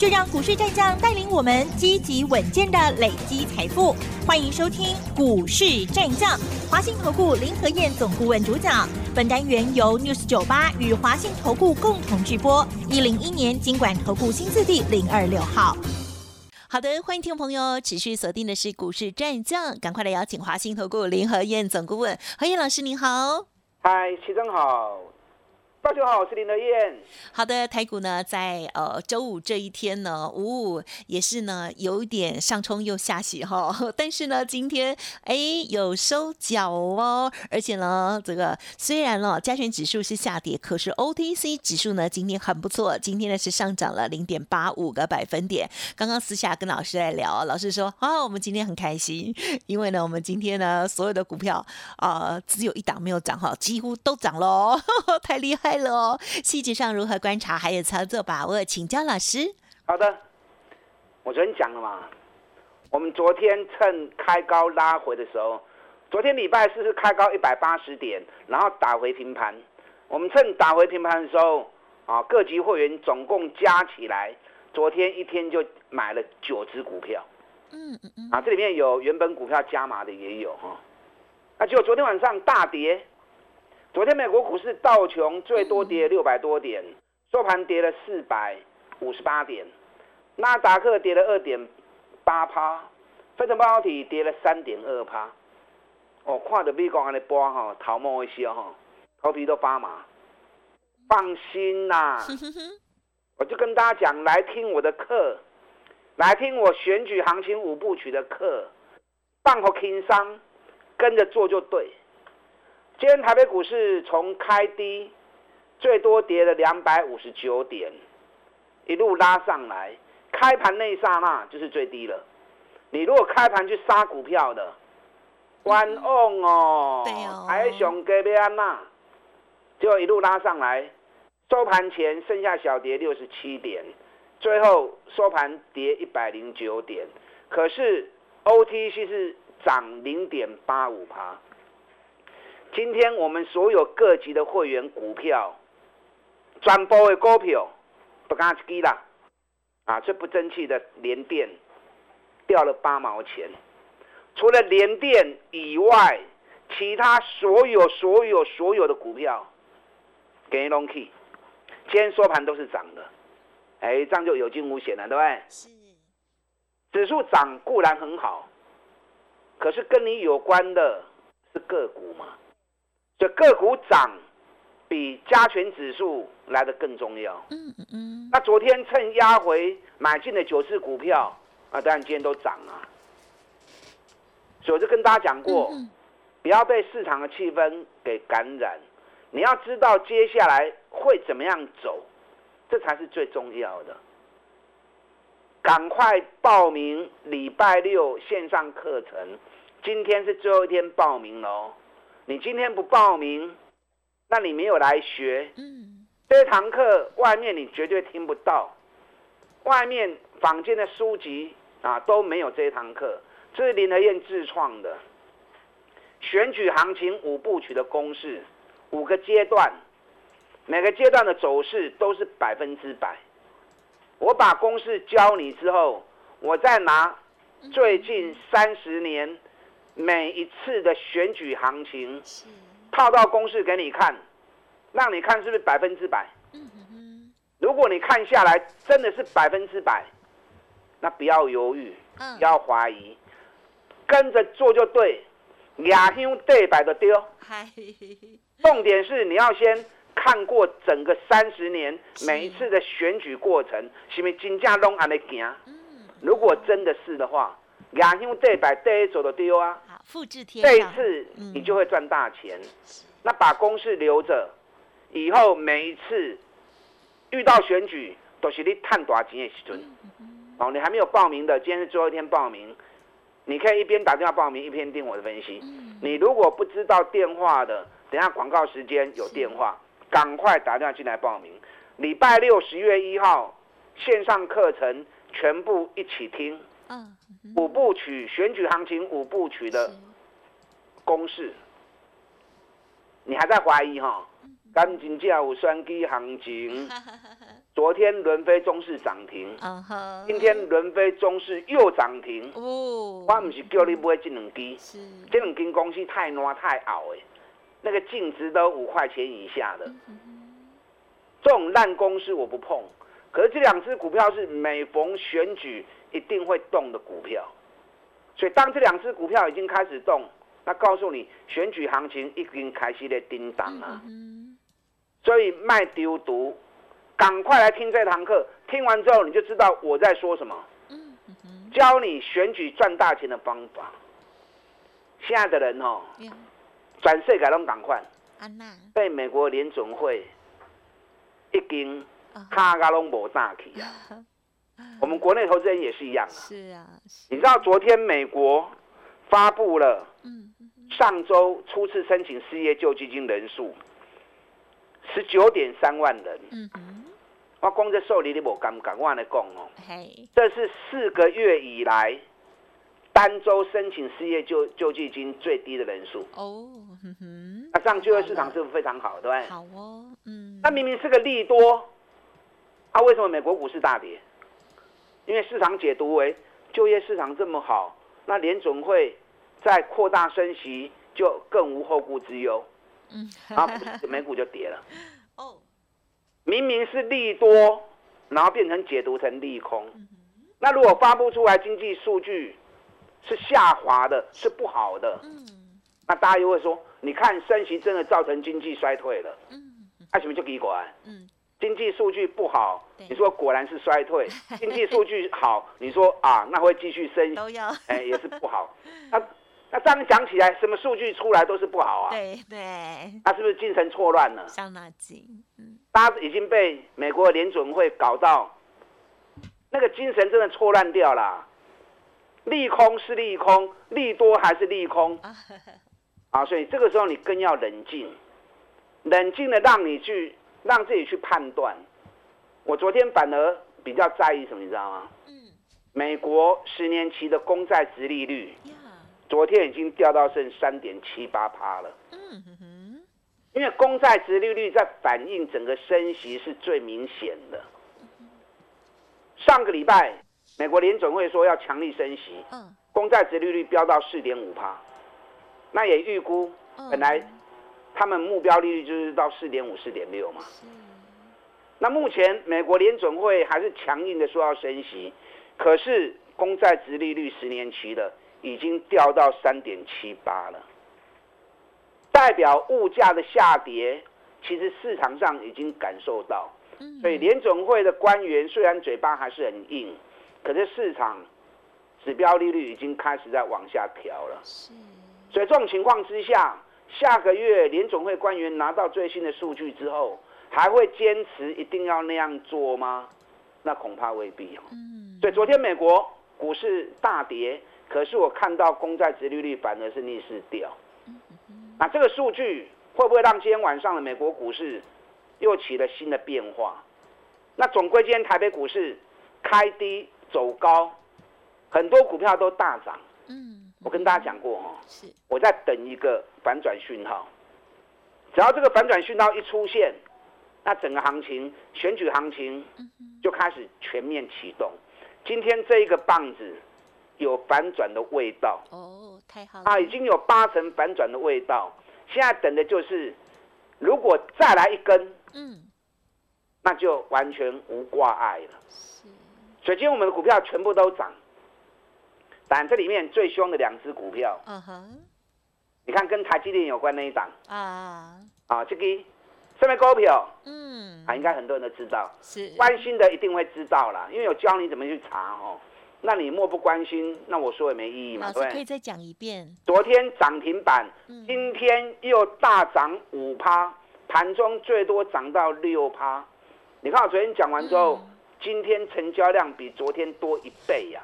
就让股市战将带领我们积极稳健的累积财富。欢迎收听《股市战将》，华信投顾林和燕总顾问主讲。本单元由 News 九八与华信投顾共同直播。一零一年经管投顾新字第零二六号。好的，欢迎听众朋友持续锁定的是股市战将，赶快来邀请华信投顾林和燕总顾问何燕老师，您好。嗨，齐总好。大家好，我是林德燕。好的，台股呢，在呃周五这一天呢，五五也是呢，有点上冲又下洗哈。但是呢，今天哎有收脚哦，而且呢，这个虽然呢加权指数是下跌，可是 OTC 指数呢今天很不错，今天呢是上涨了零点八五个百分点。刚刚私下跟老师在聊，老师说啊，我们今天很开心，因为呢，我们今天呢所有的股票啊只有一档没有涨哈，几乎都涨喽，太厉害。了哦，细节上如何观察，还有操作把握，请教老师。好的，我昨天讲了嘛，我们昨天趁开高拉回的时候，昨天礼拜四是开高一百八十点，然后打回平盘。我们趁打回平盘的时候，啊，各级会员总共加起来，昨天一天就买了九只股票。嗯嗯嗯。啊，这里面有原本股票加码的也有哈。那结果昨天晚上大跌。昨天美国股市道琼最多跌六百多点，收盘跌了四百五十八点，纳达克跌了二点八趴，非成半导体跌了三点二趴。哦，看着美国安尼波哈，头毛一些哈，头皮都发麻。放心啦，我就跟大家讲，来听我的课，来听我选举行情五部曲的课，放好轻松，跟着做就对。今天台北股市从开低，最多跌了两百五十九点，一路拉上来，开盘那一刹那就是最低了。你如果开盘去杀股票的，关翁哦，还熊给别安娜，就一路拉上来，收盘前剩下小跌六十七点，最后收盘跌一百零九点，可是 OTC 是涨零点八五趴。今天我们所有各级的会员股票，转播的股票不敢去啦，啊，这不争气的连电掉了八毛钱，除了连电以外，其他所有所有所有的股票给龙 key，今天收盘都是涨的，哎，这样就有惊无险了，对不对？是，指数涨固然很好，可是跟你有关的是个股嘛。这个股涨，比加权指数来的更重要。嗯嗯嗯。那昨天趁压回买进的九只股票，啊，当然今天都涨了。所以我就跟大家讲过，不要被市场的气氛给感染。你要知道接下来会怎么样走，这才是最重要的。赶快报名礼拜六线上课程，今天是最后一天报名喽。你今天不报名，那你没有来学。嗯，这堂课外面你绝对听不到，外面坊间的书籍啊都没有这一堂课。这是林和燕自创的选举行情五部曲的公式，五个阶段，每个阶段的走势都是百分之百。我把公式教你之后，我再拿最近三十年。每一次的选举行情，套到公式给你看，让你看是不是百分之百？如果你看下来真的是百分之百，那不要犹豫，不要怀疑，跟着做就对。亚香对白的丢。重点是你要先看过整个三十年每一次的选举过程，是不是金价拢安尼行？如果真的是的话。亚香这百对一走的丢啊！好，复制贴这一次你就会赚大钱。那把公式留着，以后每一次遇到选举，都是你探多少钱的时阵。哦，你还没有报名的，今天是最后一天报名，你可以一边打电话报名，一边听我的分析。你如果不知道电话的，等下广告时间有电话，赶快打电话进来报名。礼拜六十月一号线上课程全部一起听，嗯，五部曲选举行情五部曲的公式，你还在怀疑哈？赶紧叫有双机行情，昨天伦飞中市涨停，今天伦飞中市又涨停。哦，我唔是叫你买这两支，是。这两间公司太烂太熬哎，那个净值都五块钱以下的，这种烂公司我不碰。可是这两只股票是每逢选举一定会动的股票，所以当这两只股票已经开始动，那告诉你选举行情已经开始在叮当啊。嗯所以卖丢毒，赶快来听这堂课，听完之后你就知道我在说什么。嗯嗯教你选举赚大钱的方法。现在的人哦，转世改拢赶快，被美国联准会已经啊卡嘎拢无大起啊。我们国内投资人也是一样啊。是啊，你知道昨天美国发布了嗯上周初次申请失业救济金人数十九点三万人。嗯哼，我光这受理你无感觉，我来讲哦，嘿，这是四个月以来单周申请失业救救济金最低的人数。哦，那这样就业市场是不是非常好，对不对？好哦，嗯，那明明是个利多，啊，为什么美国股市大跌？因为市场解读为就业市场这么好，那联准会再扩大升息就更无后顾之忧，嗯，然后美股就跌了。哦，明明是利多，然后变成解读成利空。那如果发布出来经济数据是下滑的，是不好的，嗯。那大家又会说，你看升息真的造成经济衰退了，嗯。那什么就给管？嗯，经济数据不好，你说果然是衰退；经济数据好，你说啊，那会继续升，都要，哎，也是不好。那那这样讲起来，什么数据出来都是不好啊？对对，那是不是精神错乱了？上那紧，嗯大家已经被美国的联准会搞到，那个精神真的错乱掉了。利空是利空，利多还是利空啊，啊？所以这个时候你更要冷静，冷静的让你去让自己去判断。我昨天反而比较在意什么，你知道吗？嗯美国十年期的公债值利率，昨天已经掉到剩三点七八趴了。嗯哼哼，因为公债值利率在反映整个升息是最明显的。上个礼拜，美国联准会说要强力升息，嗯公债值利率飙到四点五趴，那也预估嗯，本来他们目标利率就是到四点五、四点六嘛。是，那目前美国联准会还是强硬的说要升息，可是公债值利率十年期的已经掉到三点七八了，代表物价的下跌，其实市场上已经感受到。嗯，所以联准会的官员虽然嘴巴还是很硬，可是市场指标利率已经开始在往下调了。是，所以这种情况之下，下个月联总会官员拿到最新的数据之后，还会坚持一定要那样做吗？那恐怕未必哦。嗯，所以昨天美国股市大跌，可是我看到公债殖利率反而是逆势掉。那这个数据会不会让今天晚上的美国股市又起了新的变化？那总归今天台北股市开低走高，很多股票都大涨。嗯，我跟大家讲过哦，是，我在等一个反转讯号，只要这个反转讯号一出现，那整个行情选举行情就开始全面启动。今天这一个棒子有反转的味道。哦，太好了，啊，已经有八成反转的味道。现在等的就是，如果再来一根，嗯，那就完全无挂碍了。是，所以今天我们的股票全部都涨，但这里面最凶的两只股票，嗯哼，你看跟台积电有关那一档。啊，啊，这个上面股票嗯，啊，应该很多人都知道，是，关心的一定会知道啦，因为有教你怎么去查哦。那你漠不关心，那我说也没意义嘛，老对不对？可以再讲一遍，昨天涨停板，嗯。今天又大涨五趴，盘中最多涨到六趴。你看我昨天讲完之后，嗯。今天成交量比昨天多一倍呀、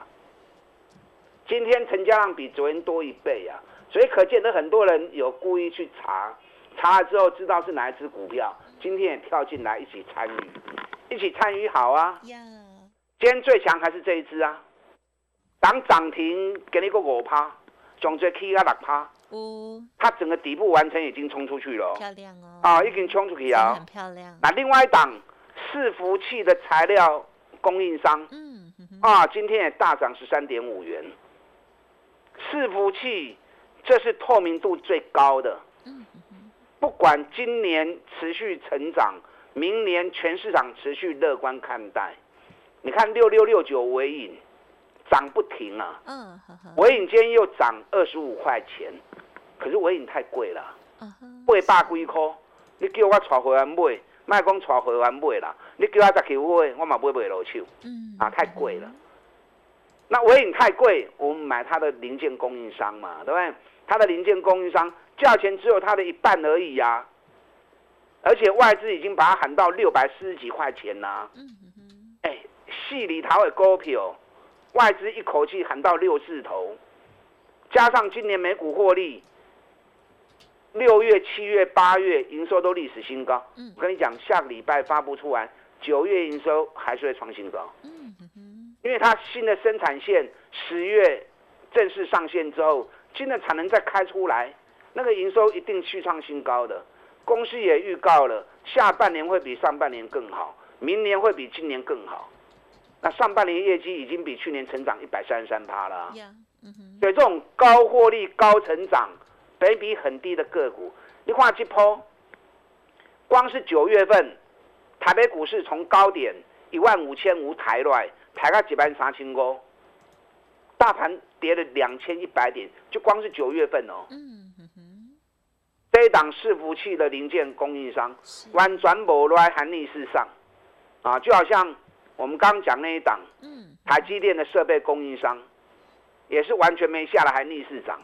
今天成交量比昨天多一倍啊、所以可见得很多人有故意去查，查了之后知道是哪一只股票，今天也跳进来一起参与，一起参与好啊。呀，今天最强还是这一只啊，当涨停给你个五趴，上最 K 啊六趴，哦，它整个底部完成已经冲出去了，漂亮哦，啊，已经冲出去真的啊很。漂亮，那另外一档伺服器的材料供应商嗯啊，今天也大涨十三点五元。伺服器这是透明度最高的，嗯不管今年持续成长，明年全市场持续乐观看待。你看六六六九尾影涨不停啊，嗯尾影今天又涨二十五块钱，可是尾影太贵了，八百几块，你叫我带会员买，卖讲带会员买啦，你叫我再去买，我嘛买不落手。嗯啊，太贵了。那尾影太贵，我们买它的零件供应商嘛，对不对？它的零件供应商价钱只有它的一半而已呀、而且外资已经把它喊到六百四十几块钱啦、嗯哼哼，哎，细里头的股票，外资一口气喊到六字头，加上今年美股获利，六月、七月、八月营收都历史新高。嗯我跟你讲，下个礼拜发布出来，九月营收还是会创新高。嗯哼哼，因为它新的生产线十月正式上线之后，新的产能再开出来，那个营收一定续创新高的。公司也预告了，下半年会比上半年更好，明年会比今年更好。那上半年业绩已经比去年成长一百三十三趴了所以这种高获利、高成长、北比很低的个股，你看这波，光是九月份，台北股市从高点一万五千五抬来，抬到几万三千五，大盘跌了两千一百点，就光是九月份哦。嗯哼哼，这一档伺服器的零件供应商是，完全无来含逆市上，啊，就好像我们刚刚讲那一档嗯，台积电的设备供应商，也是完全没下来，还逆市涨，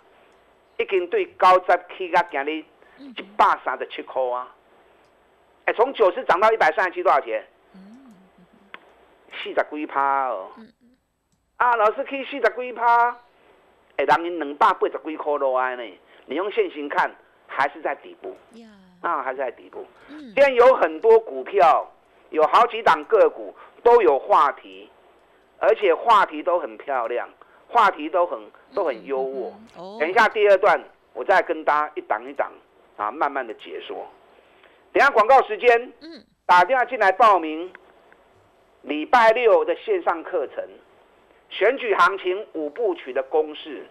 已经对高十起到今日一百三十七块啊！哎，从九十涨到一百三十七，多少钱？四十几趴哦。啊，老师去四十几趴，哎，人因两百八十几块落来呢。你用现行看，还是在底部，啊，还是在底部。嗯今，天有很多股票，有好几档个股都有话题，而且话题都很漂亮，话题都很都很优渥。哦，等一下第二段，我再跟大家一档一档啊，慢慢的解说。等一下广告时间，嗯，打电话进来报名礼拜六的线上课程，选举行情五部曲的公式。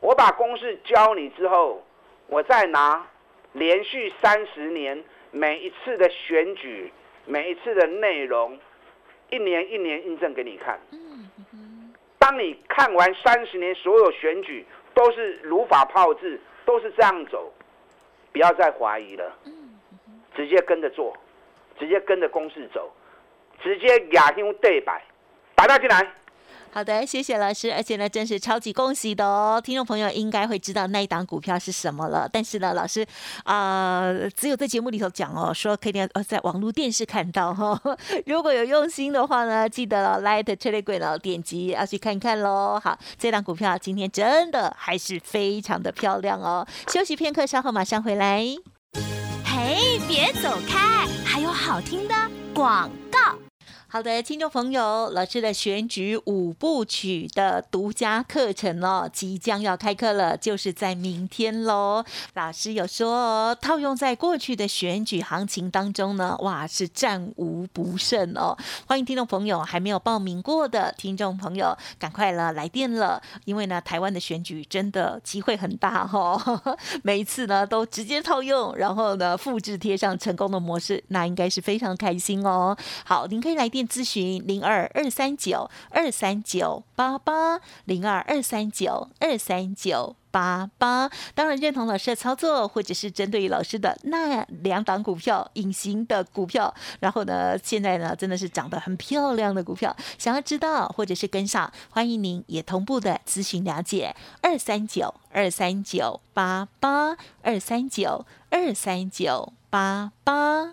我把公式教你之后，我再拿连续三十年每一次的选举，每一次的内容，一年一年印证给你看。当你看完三十年所有选举都是如法炮制，都是这样走，不要再怀疑了，直接跟着做，直接跟着公式走，直接亚香对白，打到进来。好的，谢谢老师，而且呢，真是超级恭喜的哦！听众朋友应该会知道那一档股票是什么了，但是呢，老师啊、只有在节目里头讲哦，说可以呃在网络电视看到哈、哦。如果有用心的话呢，记得了 Light Telegram 了点击要去看看喽。好，这档股票今天真的还是非常的漂亮哦。休息片刻，稍后马上回来。嘿，别走开，还有好听的广告。好的，听众朋友，老师的选举五部曲的独家课程哦，即将要开课了，就是在明天喽。老师有说，套用在过去的选举行情当中呢，哇，是战无不胜哦。欢迎听众朋友还没有报名过的听众朋友，赶快了来电了，因为呢，台湾的选举真的机会很大哈、哦，每一次呢都直接套用，然后呢复制贴上成功的模式，那应该是非常开心哦。好，您可以来电咨询零二二三九二三九八八零二二三九二三九。八八，当然认同老师的操作，或者是针对于老师的那两档股票隐形的股票，然后呢，现在呢真的是长得很漂亮的股票，想要知道或者是跟上，欢迎您也同步的咨询了解二三九二三九八八二三九二三九八八。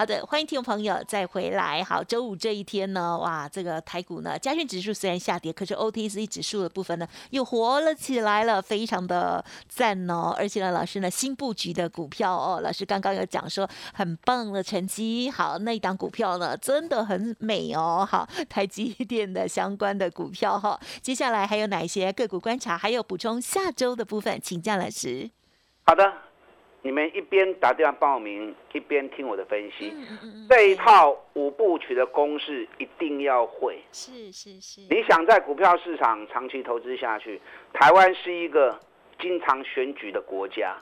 好的，欢迎听众朋友再回来。好，周五这一天呢，哇，这个台股呢，加权指数虽然下跌，可是 OTC 指数的部分呢又活了起来了，非常的赞哦。而且呢，老师呢新布局的股票哦，老师刚刚有讲说很棒的成绩。好，那一档股票呢真的很美哦。好，台积电的相关的股票哈，接下来还有哪一些个股观察？还有补充下周的部分，请教老师。好的。你们一边打电话报名，一边听我的分析。这一套五部曲的公式一定要会。是是是。你想在股票市场长期投资下去，台湾是一个经常选举的国家，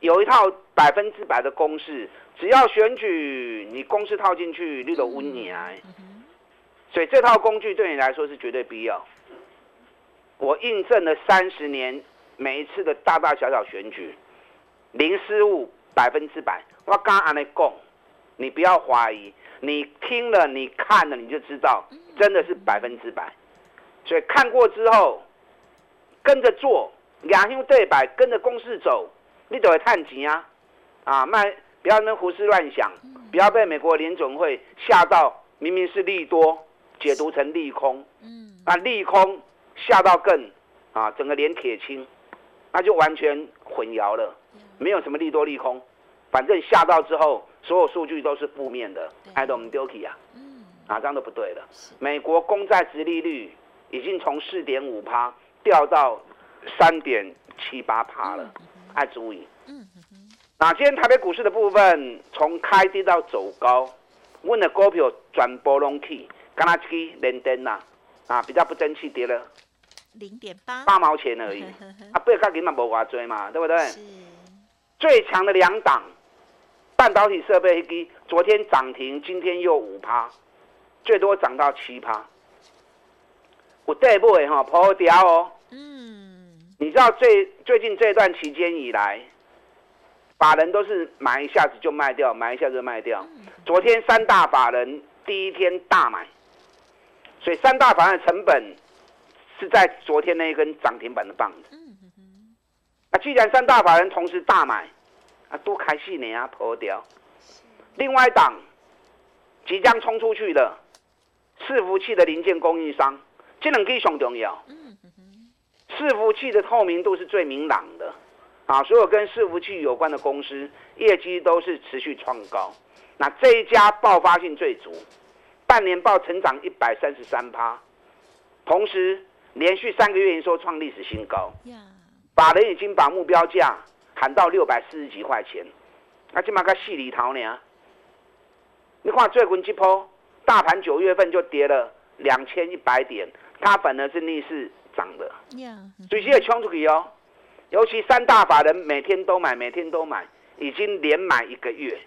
有一套百分之百的公式，只要选举，你公式套进去，你都温你啊。所以这套工具对你来说是绝对必要。我印证了三十年每一次的大大小小选举。零失误，百分之百。我刚安尼讲，你不要怀疑，你听了、你看了，你就知道，真的是百分之百。所以看过之后，跟着做，两兄对白，跟着公式走，你都会探钱啊！啊，卖不要那胡思乱想，不要被美国联总会吓到，明明是利多，解读成利空。嗯，啊利空吓到更啊，整个脸铁青，那就完全混淆了。没有什么利多利空，反正下到之后，所有数据都是负面的，爱到我们丢弃啊，哪张都不对了。美国公债殖利率已经从四点五趴掉到三点七八趴了，爱注意。那今天台北股市的部分，从开低到走高，问的股票转波隆起，刚才去连登呐，啊，比较不争气，跌了零点八八毛钱而已，啊，不要跟嘛无话追嘛，对不对？最强的两档半导体设备机，昨天涨停，今天又五趴，最多涨到七趴。我带不会哈破掉哦。嗯，你知道最最近这段期间以来，法人都是买一下子就卖掉，买一下子就卖掉。昨天三大法人第一天大买，所以三大法人的成本是在昨天那一根涨停板的棒子。那既然三大法人同时大买，啊，多开戏呢啊，破掉。另外一档即将冲出去的伺服器的零件供应商，这两个上重要。伺服器的透明度是最明朗的，啊，所有跟伺服器有关的公司业绩都是持续创高。那这一家爆发性最足，半年报成长一百三十三趴，同时连续三个月营收创历史新高。法人已经把目标价喊到六百四十几块钱，那起码个细里头呢？你看最近这波大盘九月份就跌了两千一百点，它反而是逆势涨的，最近也冲出去哦。尤其三大法人每天都买，每天都买，已经连买一个月。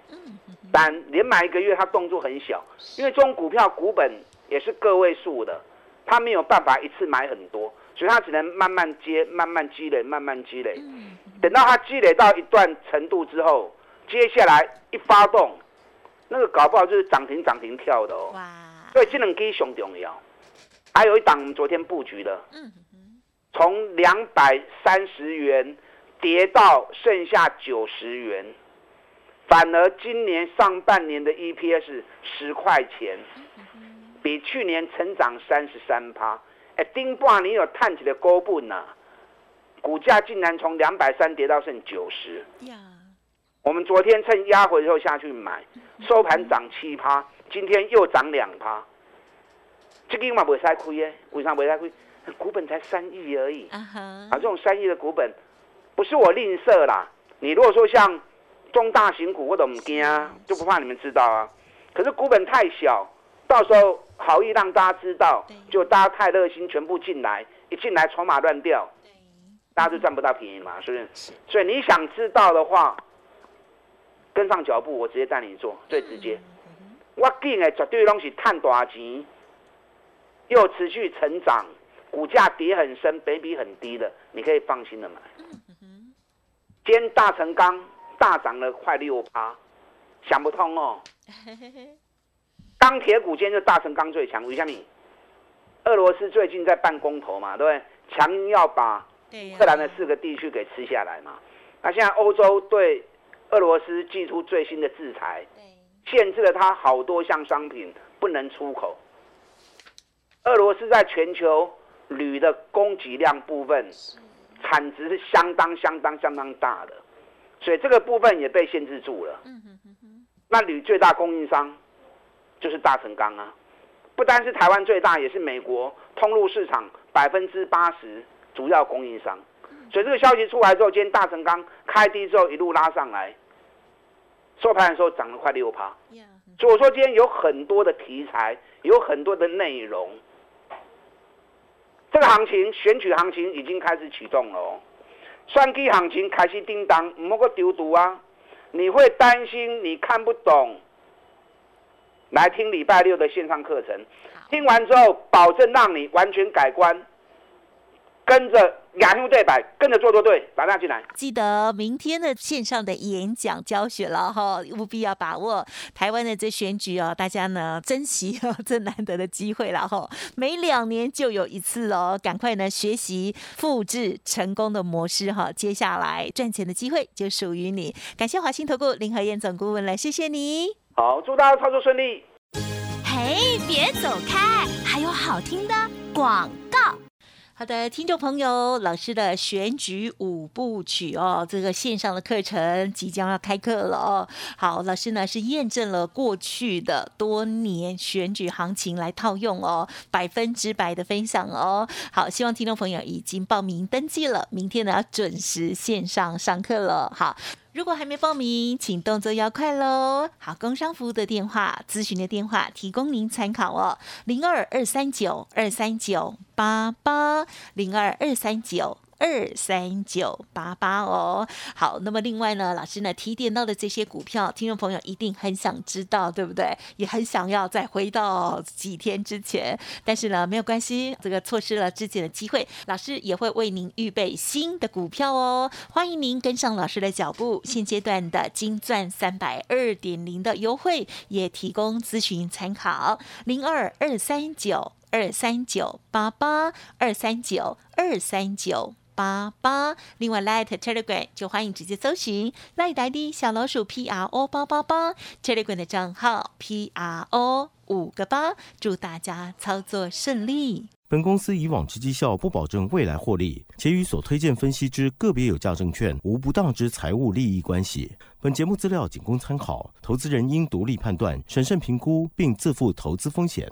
但连买一个月，它动作很小，因为这种股票股本也是个位数的，它没有办法一次买很多。所以他只能慢慢接，慢慢积累，慢慢积累。等到他积累到一段程度之后，接下来一发动，那个搞不好就是涨停涨停跳的哦。哇！所以这两基熊重要。还有一档昨天布局的，从两百三十元跌到剩下九十元，反而今年上半年的 EPS 十块钱，比去年成长三十三趴。哎，丁半你有探起的高不呢，股价竟然从两百三跌到剩九十。呀，我们昨天趁压回之后下去买，收盘涨七趴，今天又涨两趴。这个嘛不会太亏耶？为啥不会太亏？股本才三亿而已。啊啊，这种三亿的股本，不是我吝啬啦。你如果说像中大型股，我都唔惊，就不怕你们知道啊。可是股本太小。到时候好意让大家知道，就大家太热心，全部进来，一进来筹码乱掉，大家就赚不到便宜嘛，是不是？所以你想知道的话，跟上脚步，我直接带你做，最直接。我定的绝对东西探大钱，又持续成长，股价跌很深，比比很低的，你可以放心的买。今天大成钢。大涨了快六趴，想不通哦。钢铁股今天就大成钢最强，为什么？俄罗斯最近在办公投嘛，对不对？强硬要把克兰的四个地区给吃下来嘛。那现在欧洲对俄罗斯寄出最新的制裁，限制了它好多项商品不能出口。俄罗斯在全球铝的供给量部分产值是相当相当相当大的，所以这个部分也被限制住了。那铝最大供应商就是大成钢啊。不单是台湾最大，也是美国通路市场百分之八十主要供应商。所以这个消息出来之后，今天大成钢开低之后一路拉上来，收盘的时候涨了快六趴。所以我说今天有很多的题材，有很多的内容。这个行情选举行情已经开始启动了哦，算计行情开始叮当，唔好个丢毒啊！你会担心你看不懂？来听礼拜六的线上课程，听完之后保证让你完全改观，跟着亚牛对白，跟着做做对，打电话进来。记得明天的线上的演讲教学了哈，务必要把握台湾的这选举哦，大家呢珍惜这难得的机会了哈，每两年就有一次哦，赶快呢学习复制成功的模式哈，接下来赚钱的机会就属于你。感谢华兴投顾林和燕总顾问来，谢谢你。好，祝大家操作顺利。嘿，别走开，还有好听的广告。好的，听众朋友，老师的选举五部曲哦，这个线上的课程即将要开课了哦。好，老师呢是验证了过去的多年选举行情来套用哦，百分之百的分享哦。好，希望听众朋友已经报名登记了，明天呢要准时线上上课了。好。如果还没报名，请动作要快喽！好，工商服务的电话、咨询的电话提供您参考哦，零二二三九二三九八八零二二三九。二三九八八哦，好，那么另外呢，老师呢提点到的这些股票，听众朋友一定很想知道，对不对？也很想要再回到几天之前，但是呢，没有关系，这个错失了之前的机会，老师也会为您预备新的股票哦。欢迎您跟上老师的脚步，现阶段的金钻三百二点零的优惠也提供咨询参考，零二二三九二三九八八二三九二三九。八八，另外 Light Telegram 就欢迎直接搜寻 Light 的小老鼠 P R O 八八八 Telegram 的账号 P R O 五个八，祝大家操作顺利。本公司以往之绩效不保证未来获利，且与所推荐分析之个别有价证券无不当之财务利益关系。本节目资料仅供参考，投资人应独立判断、审慎评估，并自负投资风险。